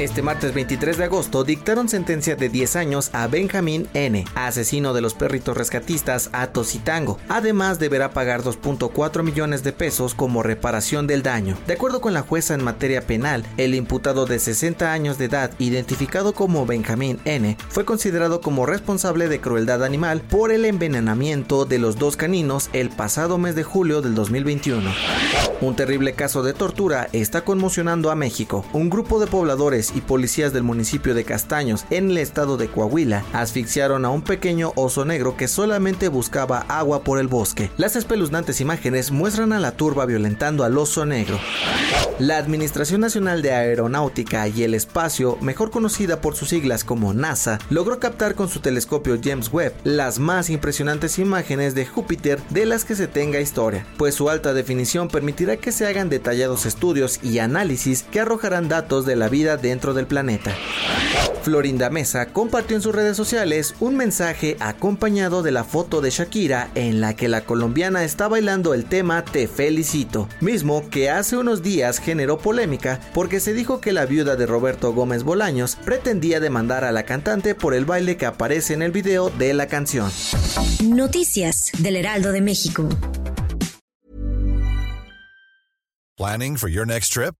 Este martes 23 de agosto dictaron sentencia de 10 años a Benjamín N., asesino de los perritos rescatistas Atos y Tango. Además deberá pagar 2.4 millones de pesos como reparación del daño. De acuerdo con la jueza en materia penal, el imputado de 60 años de edad, identificado como Benjamín N., fue considerado como responsable de crueldad animal por el envenenamiento de los dos caninos el pasado mes de julio del 2021. Un terrible caso de tortura está conmocionando a México. Un grupo de pobladores y policías del municipio de Castaños, en el estado de Coahuila, asfixiaron a un pequeño oso negro que solamente buscaba agua por el bosque. Las espeluznantes imágenes muestran a la turba violentando al oso negro. La Administración Nacional de Aeronáutica y el Espacio, mejor conocida por sus siglas como NASA, logró captar con su telescopio James Webb las más impresionantes imágenes de Júpiter de las que se tenga historia, pues su alta definición permitirá que se hagan detallados estudios y análisis que arrojarán datos de la vida dentro del planeta. Florinda Mesa compartió en sus redes sociales un mensaje acompañado de la foto de Shakira en la que la colombiana está bailando el tema Te felicito, mismo que hace unos días generó polémica porque se dijo que la viuda de Roberto Gómez Bolaños pretendía demandar a la cantante por el baile que aparece en el video de la canción. Noticias del Heraldo de México. Planning for your next trip?